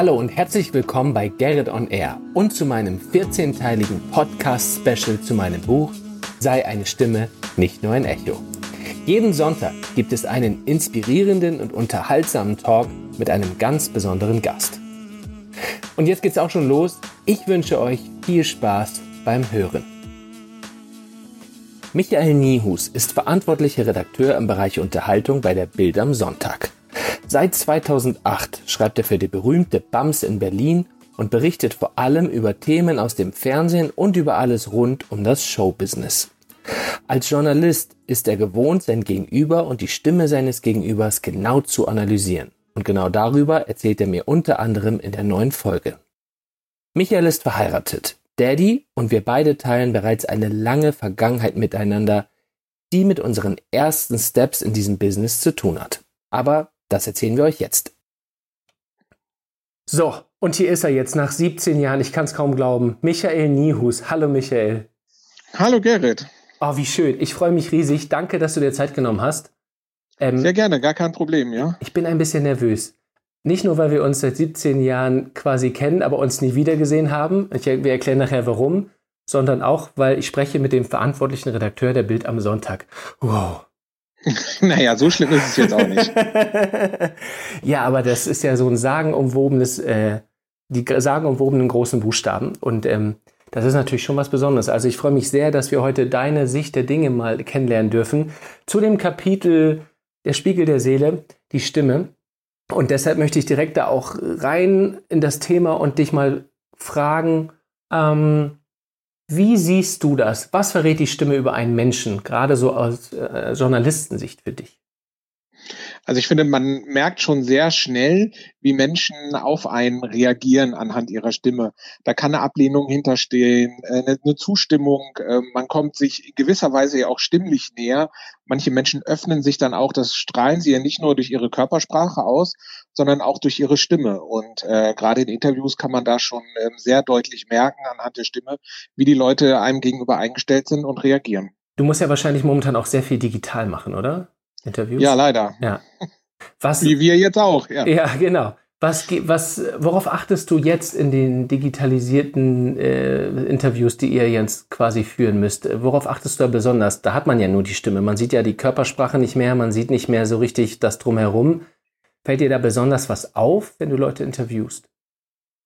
Hallo und herzlich willkommen bei Gerrit on Air und zu meinem 14-teiligen Podcast-Special zu meinem Buch Sei eine Stimme, nicht nur ein Echo. Jeden Sonntag gibt es einen inspirierenden und unterhaltsamen Talk mit einem ganz besonderen Gast. Und jetzt geht's auch schon los. Ich wünsche euch viel Spaß beim Hören. Michael Niehus ist verantwortlicher Redakteur im Bereich Unterhaltung bei der Bild am Sonntag. Seit 2008 schreibt er für die berühmte BAMS in Berlin und berichtet vor allem über Themen aus dem Fernsehen und über alles rund um das Showbusiness. Als Journalist ist er gewohnt, sein Gegenüber und die Stimme seines Gegenübers genau zu analysieren. Und genau darüber erzählt er mir unter anderem in der neuen Folge. Michael ist verheiratet, Daddy und wir beide teilen bereits eine lange Vergangenheit miteinander, die mit unseren ersten Steps in diesem Business zu tun hat. Aber das erzählen wir euch jetzt. So, und hier ist er jetzt nach 17 Jahren, ich kann es kaum glauben, Michael Niehus. Hallo Michael. Hallo Gerrit. Oh, wie schön. Ich freue mich riesig. Danke, dass du dir Zeit genommen hast. Ähm, Sehr gerne, gar kein Problem, ja. Ich bin ein bisschen nervös. Nicht nur, weil wir uns seit 17 Jahren quasi kennen, aber uns nie wiedergesehen haben. Ich, wir erklären nachher warum. Sondern auch, weil ich spreche mit dem verantwortlichen Redakteur der Bild am Sonntag. Wow. naja, so schlimm ist es jetzt auch nicht. ja, aber das ist ja so ein sagenumwobenes, äh, die sagenumwobenen großen Buchstaben. Und ähm, das ist natürlich schon was Besonderes. Also ich freue mich sehr, dass wir heute deine Sicht der Dinge mal kennenlernen dürfen. Zu dem Kapitel Der Spiegel der Seele, die Stimme. Und deshalb möchte ich direkt da auch rein in das Thema und dich mal fragen, ähm, wie siehst du das? Was verrät die Stimme über einen Menschen, gerade so aus äh, Journalistensicht für dich? Also ich finde, man merkt schon sehr schnell, wie Menschen auf einen reagieren anhand ihrer Stimme. Da kann eine Ablehnung hinterstehen, äh, eine Zustimmung. Ähm, man kommt sich in gewisser Weise ja auch stimmlich näher. Manche Menschen öffnen sich dann auch, das strahlen sie ja nicht nur durch ihre Körpersprache aus, sondern auch durch ihre Stimme. Und äh, gerade in Interviews kann man da schon äh, sehr deutlich merken anhand der Stimme, wie die Leute einem gegenüber eingestellt sind und reagieren. Du musst ja wahrscheinlich momentan auch sehr viel digital machen, oder? Interviews? Ja, leider. Ja. Was, Wie wir jetzt auch, ja. Ja, genau. Was, was, worauf achtest du jetzt in den digitalisierten äh, Interviews, die ihr jetzt quasi führen müsst? Worauf achtest du da besonders? Da hat man ja nur die Stimme. Man sieht ja die Körpersprache nicht mehr, man sieht nicht mehr so richtig das drumherum. Fällt dir da besonders was auf, wenn du Leute interviewst?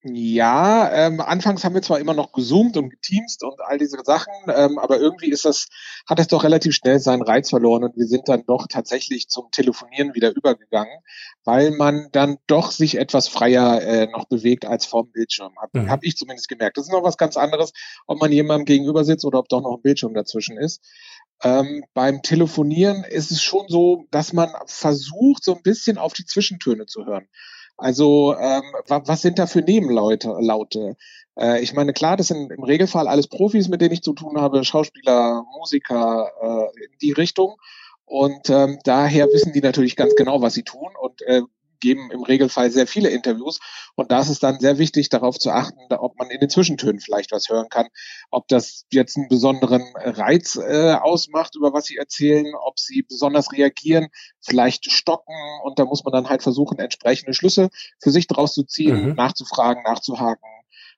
Ja, ähm, anfangs haben wir zwar immer noch gezoomt und geteamst und all diese Sachen, ähm, aber irgendwie ist das, hat es doch relativ schnell seinen Reiz verloren und wir sind dann doch tatsächlich zum Telefonieren wieder übergegangen, weil man dann doch sich etwas freier äh, noch bewegt als vorm Bildschirm. Habe mhm. hab ich zumindest gemerkt. Das ist noch was ganz anderes, ob man jemandem gegenüber sitzt oder ob doch noch ein Bildschirm dazwischen ist. Ähm, beim Telefonieren ist es schon so, dass man versucht, so ein bisschen auf die Zwischentöne zu hören. Also ähm, was sind da für Nebenlaute? Laute? Äh, ich meine, klar, das sind im Regelfall alles Profis, mit denen ich zu tun habe, Schauspieler, Musiker, äh, in die Richtung. Und ähm, daher wissen die natürlich ganz genau, was sie tun und äh, geben im Regelfall sehr viele Interviews. Und da ist es dann sehr wichtig, darauf zu achten, ob man in den Zwischentönen vielleicht was hören kann, ob das jetzt einen besonderen Reiz äh, ausmacht, über was sie erzählen, ob sie besonders reagieren, vielleicht stocken. Und da muss man dann halt versuchen, entsprechende Schlüsse für sich daraus zu ziehen, mhm. nachzufragen, nachzuhaken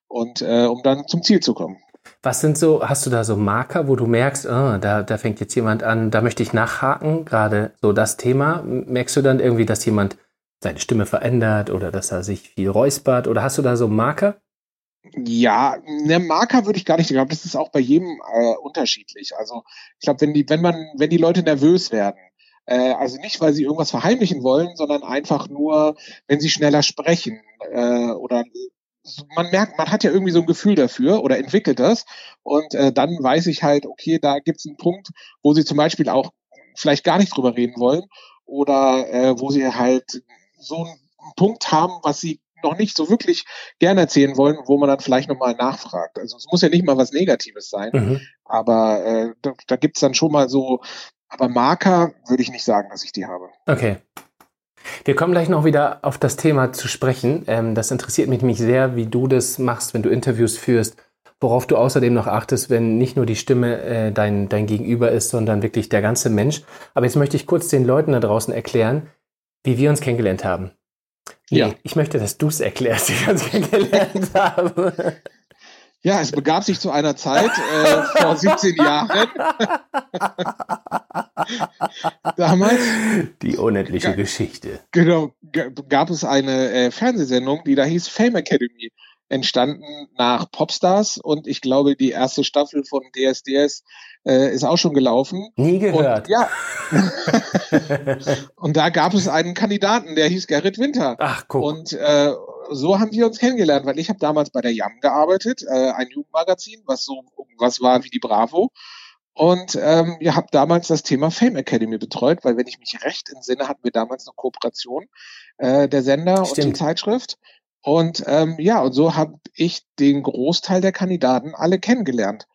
und äh, um dann zum Ziel zu kommen. Was sind so, hast du da so Marker, wo du merkst, oh, da, da fängt jetzt jemand an, da möchte ich nachhaken, gerade so das Thema? Merkst du dann irgendwie, dass jemand seine Stimme verändert oder dass er sich viel räuspert? Oder hast du da so Marker? Ja, eine Marker würde ich gar nicht glauben. Das ist auch bei jedem äh, unterschiedlich. Also ich glaube, wenn die, wenn man, wenn die Leute nervös werden, äh, also nicht, weil sie irgendwas verheimlichen wollen, sondern einfach nur, wenn sie schneller sprechen äh, oder man merkt, man hat ja irgendwie so ein Gefühl dafür oder entwickelt das und äh, dann weiß ich halt, okay, da gibt es einen Punkt, wo sie zum Beispiel auch vielleicht gar nicht drüber reden wollen oder äh, wo sie halt so einen Punkt haben, was sie noch nicht so wirklich gerne erzählen wollen, wo man dann vielleicht nochmal nachfragt. Also es muss ja nicht mal was Negatives sein, mhm. aber äh, da, da gibt es dann schon mal so, aber Marker würde ich nicht sagen, dass ich die habe. Okay. Wir kommen gleich noch wieder auf das Thema zu sprechen. Ähm, das interessiert mich nämlich sehr, wie du das machst, wenn du Interviews führst, worauf du außerdem noch achtest, wenn nicht nur die Stimme äh, dein, dein Gegenüber ist, sondern wirklich der ganze Mensch. Aber jetzt möchte ich kurz den Leuten da draußen erklären, wie wir uns kennengelernt haben. Nee, ja. ich möchte, dass du es erklärst, wie ich es kennengelernt habe. Ja, es begab sich zu einer Zeit äh, vor 17 Jahren. Damals. Die unendliche Geschichte. Genau, gab es eine äh, Fernsehsendung, die da hieß Fame Academy entstanden nach Popstars und ich glaube, die erste Staffel von DSDS äh, ist auch schon gelaufen. Nie gehört. Und, ja. und da gab es einen Kandidaten, der hieß Gerrit Winter. Ach, guck. Und äh, so haben wir uns kennengelernt, weil ich habe damals bei der Jam gearbeitet, äh, ein Jugendmagazin, was so was war wie die Bravo. Und ähm, ihr habt damals das Thema Fame Academy betreut, weil wenn ich mich recht entsinne, hatten wir damals eine Kooperation äh, der Sender Stimmt. und die Zeitschrift. Und ähm, ja, und so habe ich den Großteil der Kandidaten alle kennengelernt.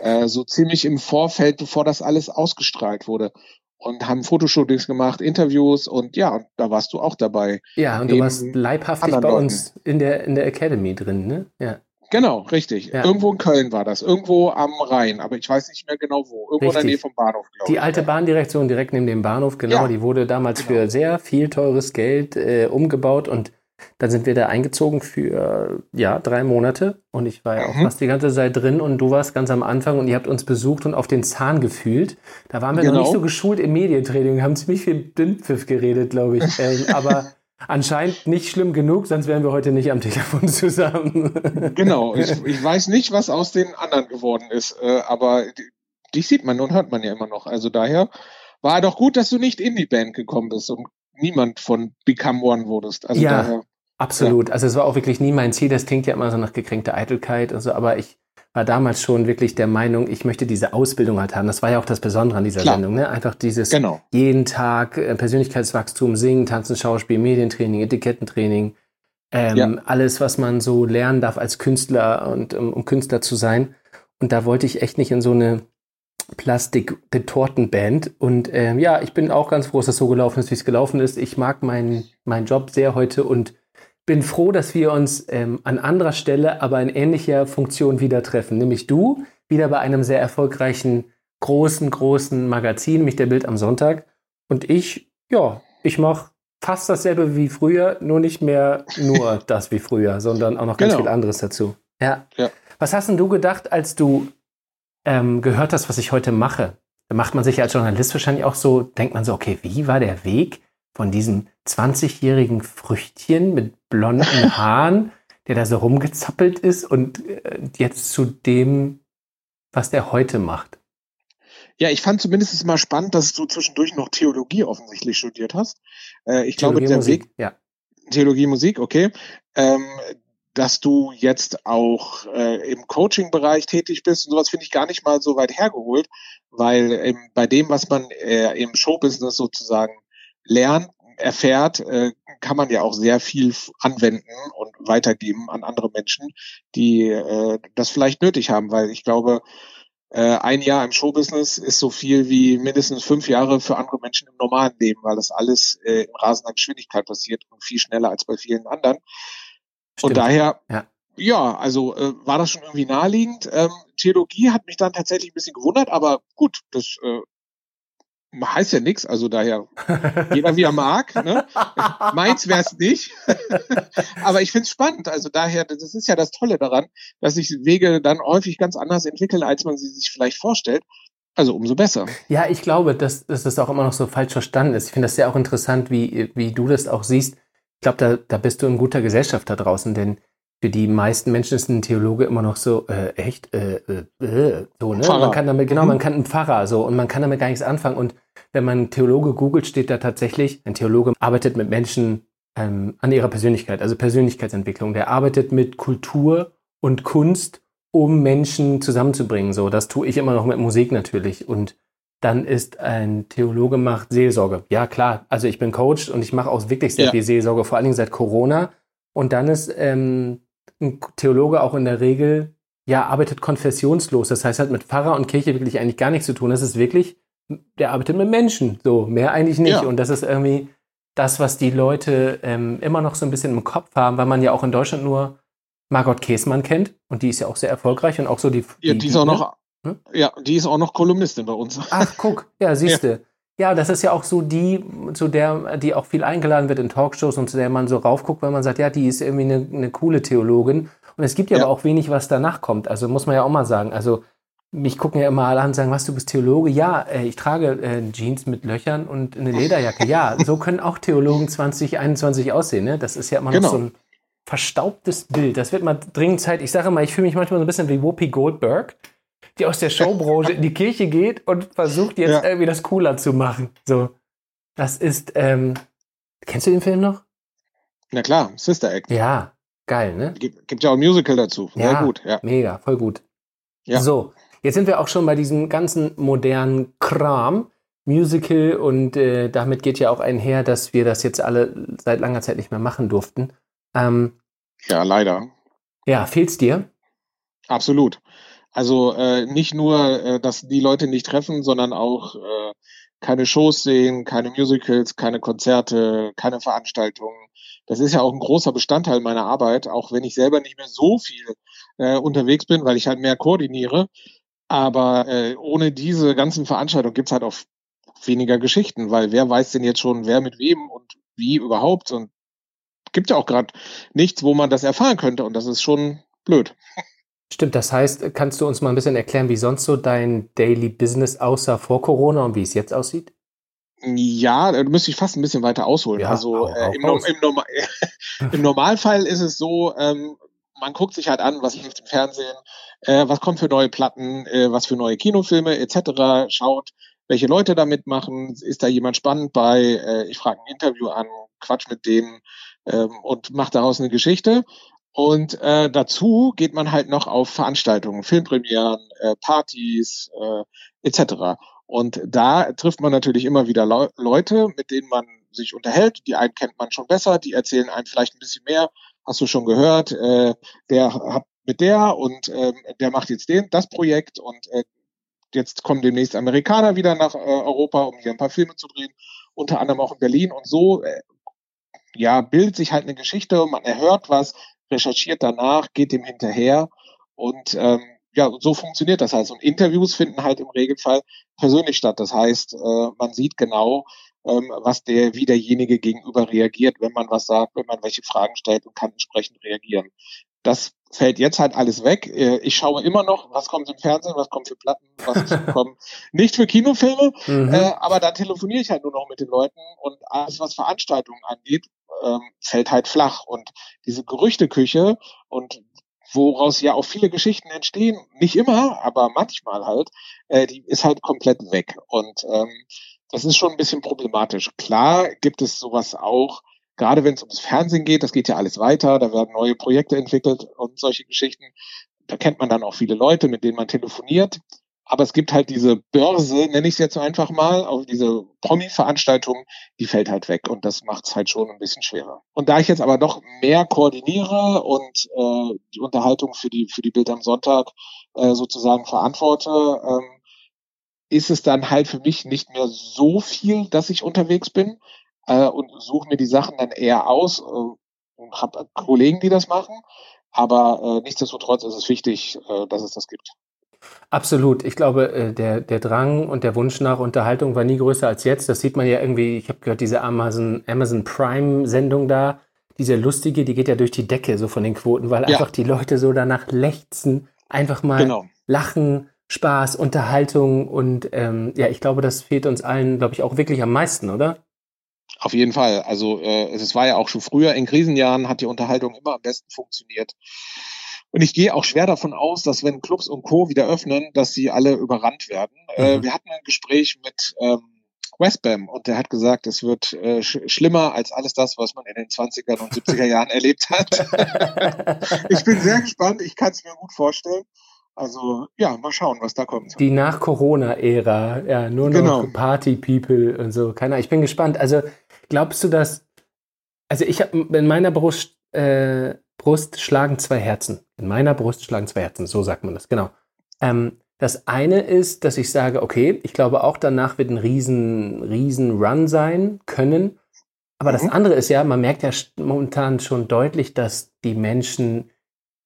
Äh, so ziemlich im Vorfeld, bevor das alles ausgestrahlt wurde. Und haben Fotoshootings gemacht, Interviews und ja, und da warst du auch dabei. Ja, und du warst leibhaftig bei uns in der, in der Academy drin, ne? Ja. Genau, richtig. Ja. Irgendwo in Köln war das, irgendwo am Rhein, aber ich weiß nicht mehr genau wo. Irgendwo richtig. in der Nähe vom Bahnhof, glaube ich. Die alte Bahndirektion direkt neben dem Bahnhof, genau, ja. die wurde damals genau. für sehr viel teures Geld äh, umgebaut und dann sind wir da eingezogen für ja drei Monate und ich war ja auch mhm. fast die ganze Zeit drin und du warst ganz am Anfang und ihr habt uns besucht und auf den Zahn gefühlt. Da waren wir genau. noch nicht so geschult im Medientraining, haben ziemlich viel Dünnpfiff geredet, glaube ich. ähm, aber anscheinend nicht schlimm genug, sonst wären wir heute nicht am Telefon zusammen. genau, ich, ich weiß nicht, was aus den anderen geworden ist, äh, aber dich sieht man und hört man ja immer noch. Also daher war doch gut, dass du nicht in die Band gekommen bist und niemand von Become One wurdest. Also ja, daher, absolut. Ja. Also es war auch wirklich nie mein Ziel. Das klingt ja immer so nach gekränkter Eitelkeit und so, aber ich war damals schon wirklich der Meinung, ich möchte diese Ausbildung halt haben. Das war ja auch das Besondere an dieser Klar. Sendung, ne? Einfach dieses genau. jeden Tag äh, Persönlichkeitswachstum, Singen, Tanzen, Schauspiel, Medientraining, Etikettentraining, ähm, ja. alles, was man so lernen darf als Künstler und um, um Künstler zu sein. Und da wollte ich echt nicht in so eine Plastik-Retortenband. Und ähm, ja, ich bin auch ganz froh, dass das so gelaufen ist, wie es gelaufen ist. Ich mag meinen meinen Job sehr heute und bin froh, dass wir uns ähm, an anderer Stelle, aber in ähnlicher Funktion wieder treffen. Nämlich du, wieder bei einem sehr erfolgreichen, großen, großen Magazin, nämlich der Bild am Sonntag. Und ich, ja, ich mache fast dasselbe wie früher, nur nicht mehr nur das wie früher, sondern auch noch ganz genau. viel anderes dazu. Ja. ja. Was hast denn du gedacht, als du ähm, gehört hast, was ich heute mache, dann macht man sich als Journalist wahrscheinlich auch so, denkt man so, okay, wie war der Weg von diesem 20-jährigen Früchtchen mit blonden Haaren, der da so rumgezappelt ist und äh, jetzt zu dem, was der heute macht? Ja, ich fand zumindest mal spannend, dass du zwischendurch noch Theologie offensichtlich studiert hast. Äh, ich Theologie glaube, der Musik, Weg, ja. Theologie Musik, okay. Ähm, dass du jetzt auch äh, im Coaching-Bereich tätig bist und sowas finde ich gar nicht mal so weit hergeholt, weil ähm, bei dem, was man äh, im Showbusiness sozusagen lernt, erfährt, äh, kann man ja auch sehr viel anwenden und weitergeben an andere Menschen, die äh, das vielleicht nötig haben, weil ich glaube, äh, ein Jahr im Showbusiness ist so viel wie mindestens fünf Jahre für andere Menschen im normalen Leben, weil das alles äh, in rasender Geschwindigkeit passiert und viel schneller als bei vielen anderen. Stimmt. Und daher, ja, ja also äh, war das schon irgendwie naheliegend. Ähm, Theologie hat mich dann tatsächlich ein bisschen gewundert, aber gut, das äh, heißt ja nichts, also daher jeder wie er mag. Ne? Meins wäre es nicht. aber ich finde es spannend. Also daher, das ist ja das Tolle daran, dass sich Wege dann häufig ganz anders entwickeln, als man sie sich vielleicht vorstellt. Also umso besser. Ja, ich glaube, dass, dass das auch immer noch so falsch verstanden ist. Ich finde das sehr auch interessant, wie, wie du das auch siehst ich glaube, da, da bist du in guter Gesellschaft da draußen, denn für die meisten Menschen ist ein Theologe immer noch so, äh, echt, äh, äh, äh so, ne? Pfarrer. Man kann damit, genau, man mhm. kann ein Pfarrer, so, und man kann damit gar nichts anfangen. Und wenn man Theologe googelt, steht da tatsächlich, ein Theologe arbeitet mit Menschen ähm, an ihrer Persönlichkeit, also Persönlichkeitsentwicklung. Der arbeitet mit Kultur und Kunst, um Menschen zusammenzubringen. So, das tue ich immer noch mit Musik natürlich. Und dann ist ein Theologe macht Seelsorge. Ja, klar. Also ich bin Coach und ich mache auch wirklich sehr ja. viel Seelsorge, vor allen Dingen seit Corona. Und dann ist ähm, ein Theologe auch in der Regel, ja, arbeitet konfessionslos. Das heißt, hat mit Pfarrer und Kirche wirklich eigentlich gar nichts zu tun. Das ist wirklich, der arbeitet mit Menschen. So, mehr eigentlich nicht. Ja. Und das ist irgendwie das, was die Leute ähm, immer noch so ein bisschen im Kopf haben, weil man ja auch in Deutschland nur Margot Käßmann kennt. Und die ist ja auch sehr erfolgreich und auch so die. Ja, die, die ist auch noch hm? Ja, die ist auch noch Kolumnistin bei uns. Ach, guck, ja, siehst du. Ja. Ja, das ist ja auch so die, zu der, die auch viel eingeladen wird in Talkshows und zu der man so raufguckt, weil man sagt, ja, die ist irgendwie eine, eine coole Theologin. Und es gibt ja, ja, aber auch wenig, was danach kommt. Also muss man ja auch mal sagen. Also mich gucken ja immer alle an und sagen, was, du bist Theologe? Ja, äh, ich trage äh, Jeans mit Löchern und eine Lederjacke. Ja, so können auch Theologen 2021 aussehen. Ne? Das ist ja immer genau. noch so ein verstaubtes Bild. Das wird mal dringend Zeit. Ich sage mal, ich fühle mich manchmal so ein bisschen wie Whoopi Goldberg die aus der Showbranche in die Kirche geht und versucht jetzt ja. irgendwie das cooler zu machen. So, das ist, ähm, kennst du den Film noch? Na klar, Sister Act. Ja, geil, ne? Gibt, gibt ja auch ein Musical dazu. Sehr ja, gut, ja. Mega, voll gut. Ja. So, jetzt sind wir auch schon bei diesem ganzen modernen Kram. Musical und äh, damit geht ja auch einher, dass wir das jetzt alle seit langer Zeit nicht mehr machen durften. Ähm, ja, leider. Ja, fehlt's dir? Absolut. Also äh, nicht nur, äh, dass die Leute nicht treffen, sondern auch äh, keine Shows sehen, keine Musicals, keine Konzerte, keine Veranstaltungen. Das ist ja auch ein großer Bestandteil meiner Arbeit, auch wenn ich selber nicht mehr so viel äh, unterwegs bin, weil ich halt mehr koordiniere. Aber äh, ohne diese ganzen Veranstaltungen gibt's halt auch weniger Geschichten, weil wer weiß denn jetzt schon, wer mit wem und wie überhaupt und gibt ja auch gerade nichts, wo man das erfahren könnte und das ist schon blöd. Stimmt, das heißt, kannst du uns mal ein bisschen erklären, wie sonst so dein Daily Business aussah vor Corona und wie es jetzt aussieht? Ja, da müsste ich fast ein bisschen weiter ausholen. Ja, also auch, äh, im, im, Norma im, Normalfall ist es so, ähm, man guckt sich halt an, was läuft im Fernsehen, äh, was kommt für neue Platten, äh, was für neue Kinofilme etc. Schaut, welche Leute da mitmachen, ist da jemand spannend bei, äh, ich frage ein Interview an, quatsch mit denen ähm, und mache daraus eine Geschichte. Und äh, dazu geht man halt noch auf Veranstaltungen, Filmpremieren, äh, Partys äh, etc. Und da trifft man natürlich immer wieder Le Leute, mit denen man sich unterhält. Die einen kennt man schon besser, die erzählen einem vielleicht ein bisschen mehr. Hast du schon gehört? Äh, der hat mit der und äh, der macht jetzt den das Projekt und äh, jetzt kommen demnächst Amerikaner wieder nach äh, Europa, um hier ein paar Filme zu drehen, unter anderem auch in Berlin. Und so äh, ja bildet sich halt eine Geschichte, man erhört was, recherchiert danach, geht dem hinterher und ähm, ja, so funktioniert das halt. Und Interviews finden halt im Regelfall persönlich statt. Das heißt, äh, man sieht genau, ähm, was der, wie derjenige gegenüber reagiert, wenn man was sagt, wenn man welche Fragen stellt und kann entsprechend reagieren. Das fällt jetzt halt alles weg. Äh, ich schaue immer noch, was kommt im Fernsehen, was kommt für Platten, was kommt nicht für Kinofilme, mhm. äh, aber dann telefoniere ich halt nur noch mit den Leuten und alles, was Veranstaltungen angeht, ähm, fällt halt flach. Und diese Gerüchteküche und woraus ja auch viele Geschichten entstehen, nicht immer, aber manchmal halt, äh, die ist halt komplett weg. Und ähm, das ist schon ein bisschen problematisch. Klar gibt es sowas auch, gerade wenn es ums Fernsehen geht, das geht ja alles weiter, da werden neue Projekte entwickelt und solche Geschichten. Da kennt man dann auch viele Leute, mit denen man telefoniert. Aber es gibt halt diese Börse, nenne ich es jetzt so einfach mal, auf diese Promi-Veranstaltung, die fällt halt weg und das macht es halt schon ein bisschen schwerer. Und da ich jetzt aber noch mehr koordiniere und äh, die Unterhaltung für die für die Bild am Sonntag äh, sozusagen verantworte, ähm, ist es dann halt für mich nicht mehr so viel, dass ich unterwegs bin äh, und suche mir die Sachen dann eher aus äh, und habe Kollegen, die das machen. Aber äh, nichtsdestotrotz ist es wichtig, äh, dass es das gibt. Absolut. Ich glaube, äh, der, der Drang und der Wunsch nach Unterhaltung war nie größer als jetzt. Das sieht man ja irgendwie, ich habe gehört, diese Amazon, Amazon Prime-Sendung da, diese lustige, die geht ja durch die Decke so von den Quoten, weil ja. einfach die Leute so danach lechzen, einfach mal genau. lachen, Spaß, Unterhaltung und ähm, ja, ich glaube, das fehlt uns allen, glaube ich, auch wirklich am meisten, oder? Auf jeden Fall. Also äh, es war ja auch schon früher in Krisenjahren hat die Unterhaltung immer am besten funktioniert. Und ich gehe auch schwer davon aus, dass wenn Clubs und Co. wieder öffnen, dass sie alle überrannt werden. Äh, mhm. Äh, wir hatten ein Gespräch mit ähm, Westbam und der hat gesagt, es wird äh, sch schlimmer als alles das, was man in den 20er und 70er Jahren erlebt hat. ich bin sehr gespannt, ich kann es mir gut vorstellen. Also ja, mal schauen, was da kommt. Die Nach-Corona-Ära, ja, nur noch genau. Party-People und so. Keiner, ich bin gespannt. Also glaubst du, dass, also ich habe in meiner Brust äh, Brust schlagen zwei Herzen. In meiner Brust schlagen zwei Herzen, so sagt man das, genau. Ähm, das eine ist, dass ich sage, okay, ich glaube auch danach wird ein riesen, riesen Run sein können. Aber mhm. das andere ist ja, man merkt ja momentan schon deutlich, dass die Menschen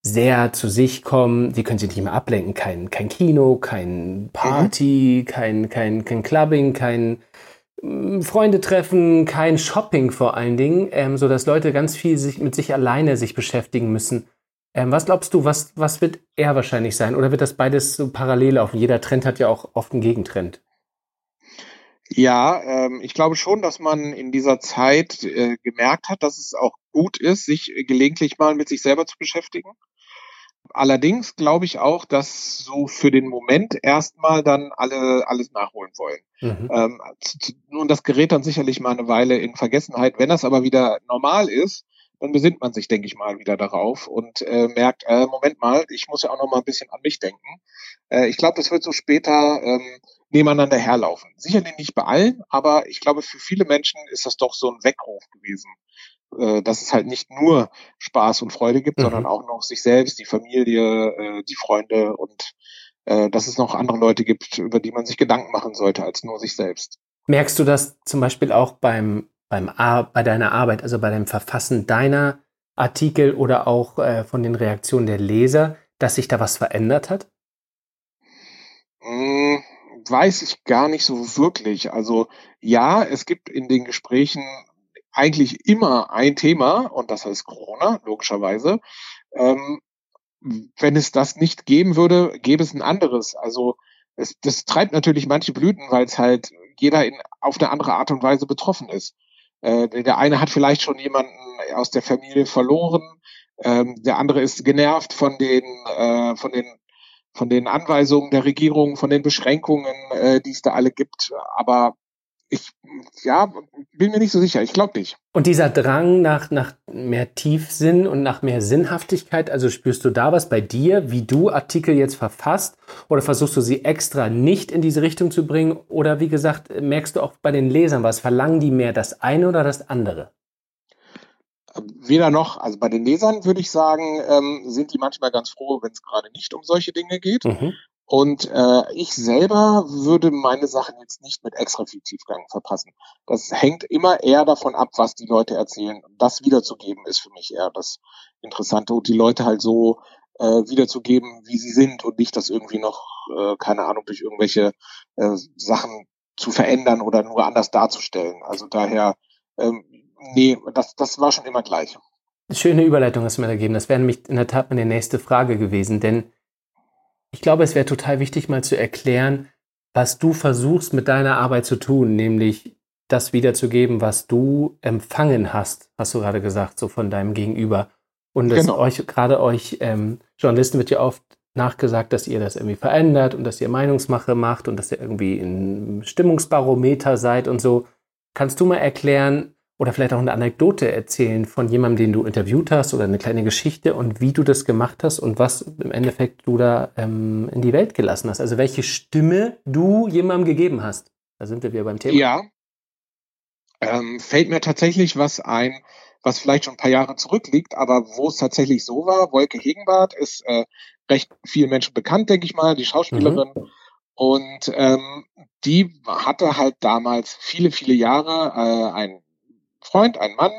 sehr zu sich kommen. Die können sich nicht mehr ablenken. Kein, kein Kino, kein Party, mhm. kein, kein, kein Clubbing, kein Freunde treffen, kein Shopping vor allen Dingen, ähm, so dass Leute ganz viel sich mit sich alleine sich beschäftigen müssen. Ähm, was glaubst du, was, was wird eher wahrscheinlich sein? Oder wird das beides so parallel laufen? Jeder Trend hat ja auch oft einen Gegentrend. Ja, ähm, ich glaube schon, dass man in dieser Zeit äh, gemerkt hat, dass es auch gut ist, sich gelegentlich mal mit sich selber zu beschäftigen. Allerdings glaube ich auch, dass so für den Moment erstmal dann alle alles nachholen wollen. Mhm. Ähm, nun, das gerät dann sicherlich mal eine Weile in Vergessenheit. Wenn das aber wieder normal ist, dann besinnt man sich, denke ich mal, wieder darauf und äh, merkt, äh, Moment mal, ich muss ja auch noch mal ein bisschen an mich denken. Äh, ich glaube, das wird so später ähm, nebeneinander herlaufen. Sicherlich nicht bei allen, aber ich glaube, für viele Menschen ist das doch so ein Weckruf gewesen, äh, dass es halt nicht nur Spaß und Freude gibt, mhm. sondern auch noch sich selbst, die Familie, äh, die Freunde und äh, dass es noch andere Leute gibt, über die man sich Gedanken machen sollte, als nur sich selbst. Merkst du das zum Beispiel auch beim, beim bei deiner Arbeit, also bei dem Verfassen deiner Artikel oder auch äh, von den Reaktionen der Leser, dass sich da was verändert hat? Mm, weiß ich gar nicht so wirklich. Also ja, es gibt in den Gesprächen eigentlich immer ein Thema und das heißt Corona, logischerweise. Ähm, wenn es das nicht geben würde, gäbe es ein anderes. Also es, das treibt natürlich manche Blüten, weil es halt jeder in, auf eine andere Art und Weise betroffen ist. Äh, der eine hat vielleicht schon jemanden aus der Familie verloren, ähm, der andere ist genervt von den, äh, von den von den Anweisungen der Regierung, von den Beschränkungen, äh, die es da alle gibt. Aber ich, ja, bin mir nicht so sicher. Ich glaube nicht. Und dieser Drang nach, nach mehr Tiefsinn und nach mehr Sinnhaftigkeit, also spürst du da was bei dir, wie du Artikel jetzt verfasst? Oder versuchst du sie extra nicht in diese Richtung zu bringen? Oder wie gesagt, merkst du auch bei den Lesern was? Verlangen die mehr das eine oder das andere? Weder noch. Also bei den Lesern würde ich sagen, ähm, sind die manchmal ganz froh, wenn es gerade nicht um solche Dinge geht. Mhm. Und äh, ich selber würde meine Sachen jetzt nicht mit extra viel Tiefgang verpassen. Das hängt immer eher davon ab, was die Leute erzählen. Das wiederzugeben ist für mich eher das Interessante und die Leute halt so äh, wiederzugeben, wie sie sind und nicht das irgendwie noch, äh, keine Ahnung, durch irgendwelche äh, Sachen zu verändern oder nur anders darzustellen. Also daher, ähm, nee, das, das war schon immer gleich. Schöne Überleitung hast du mir gegeben. Das wäre nämlich in der Tat meine nächste Frage gewesen, denn ich glaube, es wäre total wichtig, mal zu erklären, was du versuchst mit deiner Arbeit zu tun, nämlich das wiederzugeben, was du empfangen hast, hast du gerade gesagt, so von deinem Gegenüber. Und dass genau. euch, gerade euch ähm, Journalisten wird ja oft nachgesagt, dass ihr das irgendwie verändert und dass ihr Meinungsmache macht und dass ihr irgendwie ein Stimmungsbarometer seid und so. Kannst du mal erklären, oder vielleicht auch eine Anekdote erzählen von jemandem, den du interviewt hast oder eine kleine Geschichte und wie du das gemacht hast und was im Endeffekt du da ähm, in die Welt gelassen hast. Also welche Stimme du jemandem gegeben hast. Da sind wir wieder beim Thema. Ja. Ähm, fällt mir tatsächlich was ein, was vielleicht schon ein paar Jahre zurückliegt, aber wo es tatsächlich so war. Wolke Hegenbart ist äh, recht vielen Menschen bekannt, denke ich mal, die Schauspielerin. Mhm. Und ähm, die hatte halt damals viele, viele Jahre äh, ein Freund, ein Mann,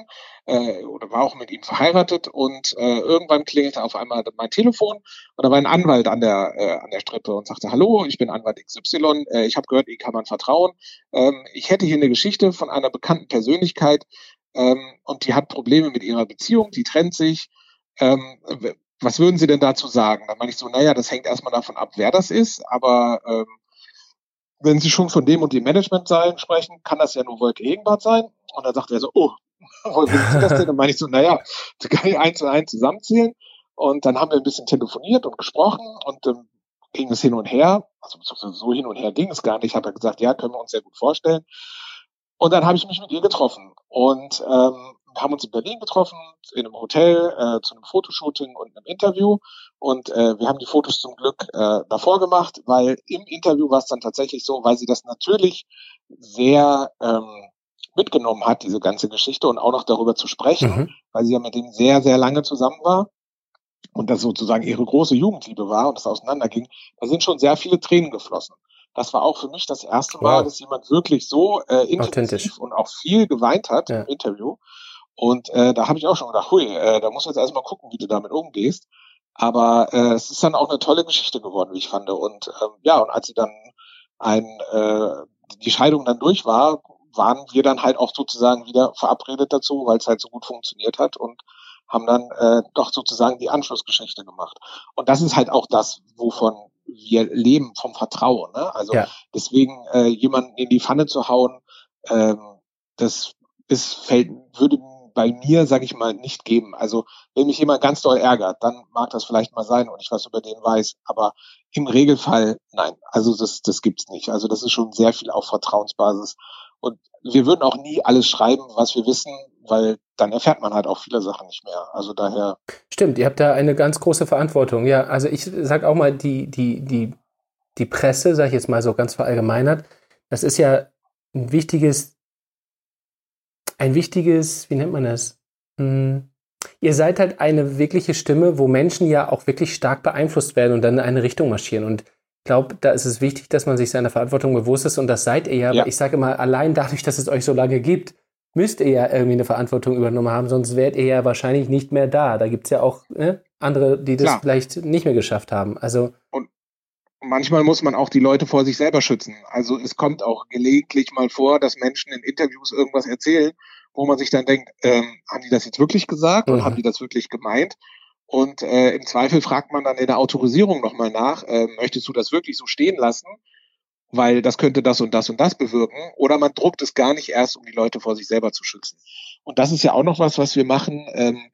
äh, oder war auch mit ihm verheiratet und äh, irgendwann klingelte auf einmal mein Telefon und da war ein Anwalt an der äh, an der Strippe und sagte Hallo, ich bin Anwalt XY, äh, ich habe gehört, Ihnen kann man vertrauen. Ähm, ich hätte hier eine Geschichte von einer bekannten Persönlichkeit ähm, und die hat Probleme mit ihrer Beziehung, die trennt sich. Ähm, was würden Sie denn dazu sagen? Dann meine ich so, naja, das hängt erstmal davon ab, wer das ist, aber ähm, wenn Sie schon von dem und dem Management sprechen, kann das ja nur Wolke Gegenwart sein. Und dann sagt er so, oh, sind Sie das denn? Dann meine ich so, naja, das kann ich eins zu eins zusammenzählen. Und dann haben wir ein bisschen telefoniert und gesprochen und ähm, ging es hin und her. Also so hin und her ging es gar nicht. Ich habe gesagt, ja, können wir uns sehr gut vorstellen. Und dann habe ich mich mit ihr getroffen und ähm, haben uns in Berlin getroffen, in einem Hotel, äh, zu einem Fotoshooting und einem Interview. Und äh, wir haben die Fotos zum Glück äh, davor gemacht, weil im Interview war es dann tatsächlich so, weil sie das natürlich sehr ähm, mitgenommen hat, diese ganze Geschichte, und auch noch darüber zu sprechen, mhm. weil sie ja mit ihm sehr, sehr lange zusammen war und das sozusagen ihre große Jugendliebe war und es auseinanderging, da sind schon sehr viele Tränen geflossen. Das war auch für mich das erste Mal, wow. dass jemand wirklich so äh, intensiv und auch viel geweint hat ja. im Interview. Und äh, da habe ich auch schon gedacht, hui, äh, da musst du jetzt erstmal gucken, wie du damit umgehst. Aber äh, es ist dann auch eine tolle Geschichte geworden, wie ich fand. Und ähm, ja, und als sie dann ein, äh, die Scheidung dann durch war, waren wir dann halt auch sozusagen wieder verabredet dazu, weil es halt so gut funktioniert hat und haben dann äh, doch sozusagen die Anschlussgeschichte gemacht. Und das ist halt auch das, wovon wir leben, vom Vertrauen. Ne? Also ja. deswegen äh, jemanden in die Pfanne zu hauen, ähm, das ist, fällt, würde bei mir, sage ich mal, nicht geben. Also wenn mich jemand ganz doll ärgert, dann mag das vielleicht mal sein und ich was über den weiß. Aber im Regelfall nein. Also das, das gibt's nicht. Also das ist schon sehr viel auf Vertrauensbasis. Und wir würden auch nie alles schreiben, was wir wissen, weil dann erfährt man halt auch viele Sachen nicht mehr. Also daher. Stimmt, ihr habt da eine ganz große Verantwortung. Ja, also ich sag auch mal, die, die, die, die Presse, sage ich jetzt mal so ganz verallgemeinert, das ist ja ein wichtiges ein wichtiges, wie nennt man das? Hm, ihr seid halt eine wirkliche Stimme, wo Menschen ja auch wirklich stark beeinflusst werden und dann in eine Richtung marschieren. Und glaube, da ist es wichtig, dass man sich seiner Verantwortung bewusst ist und das seid ihr ja. ja. Aber ich sage immer, allein dadurch, dass es euch so lange gibt, müsst ihr ja irgendwie eine Verantwortung übernommen haben, sonst wärt ihr ja wahrscheinlich nicht mehr da. Da gibt es ja auch ne, andere, die das Klar. vielleicht nicht mehr geschafft haben. Also und manchmal muss man auch die Leute vor sich selber schützen. Also es kommt auch gelegentlich mal vor, dass Menschen in Interviews irgendwas erzählen, wo man sich dann denkt, ähm, haben die das jetzt wirklich gesagt mhm. und haben die das wirklich gemeint? Und äh, im Zweifel fragt man dann in der Autorisierung nochmal nach, äh, möchtest du das wirklich so stehen lassen? Weil das könnte das und das und das bewirken. Oder man druckt es gar nicht erst, um die Leute vor sich selber zu schützen. Und das ist ja auch noch was, was wir machen. Ähm,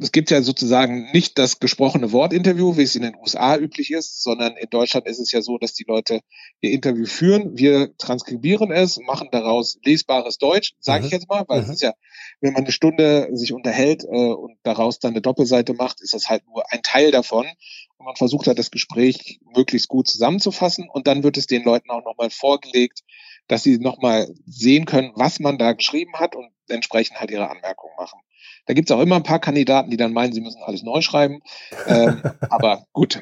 es gibt ja sozusagen nicht das gesprochene Wortinterview, wie es in den USA üblich ist, sondern in Deutschland ist es ja so, dass die Leute ihr Interview führen, wir transkribieren es, machen daraus lesbares Deutsch, sage mhm. ich jetzt mal, weil mhm. es ist ja, wenn man eine Stunde sich unterhält äh, und daraus dann eine Doppelseite macht, ist das halt nur ein Teil davon. Und man versucht halt das Gespräch möglichst gut zusammenzufassen und dann wird es den Leuten auch nochmal vorgelegt, dass sie nochmal sehen können, was man da geschrieben hat und entsprechend halt ihre Anmerkungen machen. Da gibt's auch immer ein paar Kandidaten, die dann meinen, sie müssen alles neu schreiben. ähm, aber gut.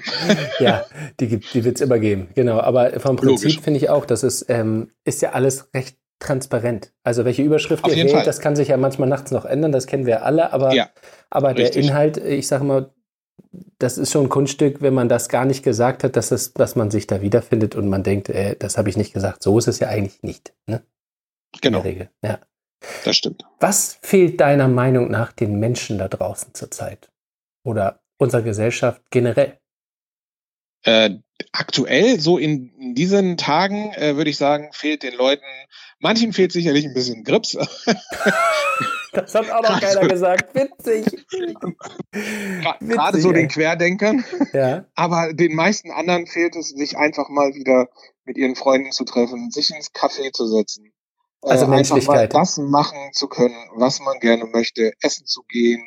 Ja, die, die wird's immer geben. Genau. Aber vom Prinzip finde ich auch, dass es ähm, ist ja alles recht transparent. Also welche Überschrift ihr wählt, das kann sich ja manchmal nachts noch ändern, das kennen wir alle, aber, ja, aber der Inhalt, ich sage mal, das ist schon ein Kunststück, wenn man das gar nicht gesagt hat, dass, es, dass man sich da wiederfindet und man denkt, äh, das habe ich nicht gesagt. So ist es ja eigentlich nicht. Ne? Genau. In der Regel. Ja. Das stimmt. Was fehlt deiner Meinung nach den Menschen da draußen zurzeit? Oder unserer Gesellschaft generell? Äh, aktuell, so in, in diesen Tagen, äh, würde ich sagen, fehlt den Leuten, manchen fehlt sicherlich ein bisschen Grips. das hat auch noch keiner so, gesagt. Witzig. Gerade so den Querdenkern. Ja. Aber den meisten anderen fehlt es, sich einfach mal wieder mit ihren Freunden zu treffen, sich ins Café zu setzen, also äh, Menschlichkeit. das machen zu können, was man gerne möchte, essen zu gehen,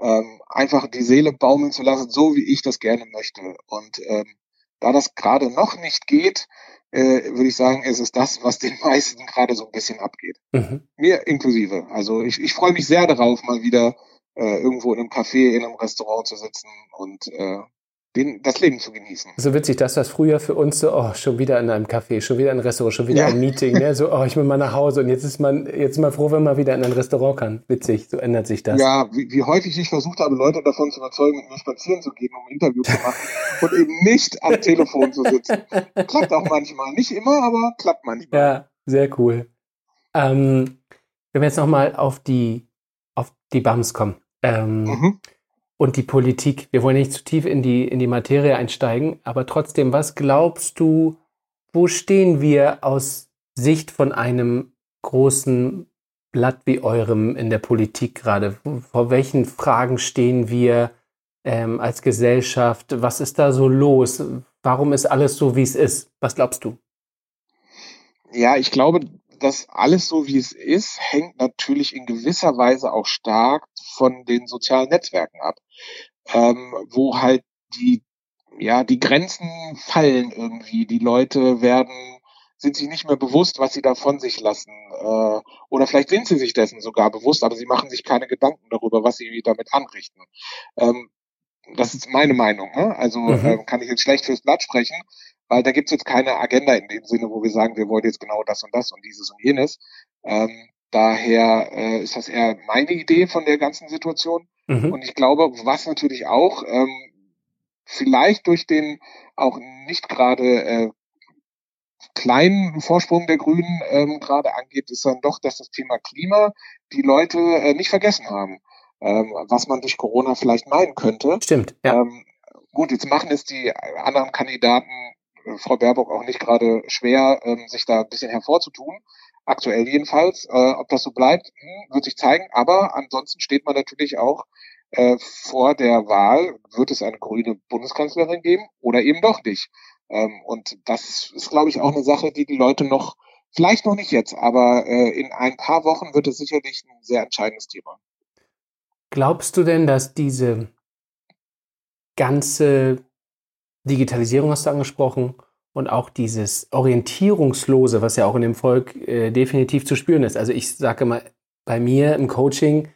ähm, einfach die Seele baumeln zu lassen, so wie ich das gerne möchte. Und ähm, da das gerade noch nicht geht, äh, würde ich sagen, ist es das, was den meisten gerade so ein bisschen abgeht. Mhm. Mir inklusive. Also ich, ich freue mich sehr darauf, mal wieder äh, irgendwo in einem Café, in einem Restaurant zu sitzen und äh, den, das Leben zu genießen. So witzig, dass das früher für uns so, oh, schon wieder in einem Café, schon wieder ein Restaurant, schon wieder ja. ein Meeting, ne? so, oh, ich will mal nach Hause und jetzt ist man, jetzt ist man froh, wenn man wieder in ein Restaurant kann. Witzig, so ändert sich das. Ja, wie, wie häufig ich versucht habe, Leute davon zu überzeugen, mit mir spazieren zu gehen, um ein Interview zu machen und eben nicht am Telefon zu sitzen. Klappt auch manchmal, nicht immer, aber klappt manchmal. Ja, sehr cool. Ähm, wenn wir jetzt nochmal auf die, auf die BAMs kommen. Ähm, mhm und die Politik. Wir wollen nicht zu tief in die, in die Materie einsteigen, aber trotzdem, was glaubst du, wo stehen wir aus Sicht von einem großen Blatt wie eurem in der Politik gerade? Vor welchen Fragen stehen wir ähm, als Gesellschaft? Was ist da so los? Warum ist alles so, wie es ist? Was glaubst du? Ja, ich glaube, dass alles so, wie es ist, hängt natürlich in gewisser Weise auch stark von den sozialen Netzwerken ab, ähm, wo halt die, ja, die Grenzen fallen irgendwie. Die Leute werden, sind sich nicht mehr bewusst, was sie da von sich lassen. Äh, oder vielleicht sind sie sich dessen sogar bewusst, aber sie machen sich keine Gedanken darüber, was sie damit anrichten. Ähm, das ist meine Meinung. Ne? Also mhm. äh, kann ich jetzt schlecht fürs Blatt sprechen, weil da gibt es jetzt keine Agenda in dem Sinne, wo wir sagen, wir wollen jetzt genau das und das und dieses und jenes. Ähm, Daher äh, ist das eher meine Idee von der ganzen Situation. Mhm. Und ich glaube, was natürlich auch ähm, vielleicht durch den auch nicht gerade äh, kleinen Vorsprung der Grünen ähm, gerade angeht, ist dann doch, dass das Thema Klima die Leute äh, nicht vergessen haben, ähm, was man durch Corona vielleicht meinen könnte. Stimmt, ja. Ähm, gut, jetzt machen es die anderen Kandidaten, Frau Baerbock, auch nicht gerade schwer, ähm, sich da ein bisschen hervorzutun. Aktuell jedenfalls. Äh, ob das so bleibt, hm, wird sich zeigen. Aber ansonsten steht man natürlich auch äh, vor der Wahl, wird es eine grüne Bundeskanzlerin geben oder eben doch nicht. Ähm, und das ist, glaube ich, auch eine Sache, die die Leute noch, vielleicht noch nicht jetzt, aber äh, in ein paar Wochen wird es sicherlich ein sehr entscheidendes Thema. Glaubst du denn, dass diese ganze Digitalisierung hast du angesprochen und auch dieses Orientierungslose, was ja auch in dem Volk äh, definitiv zu spüren ist. Also ich sage mal, bei mir im Coaching,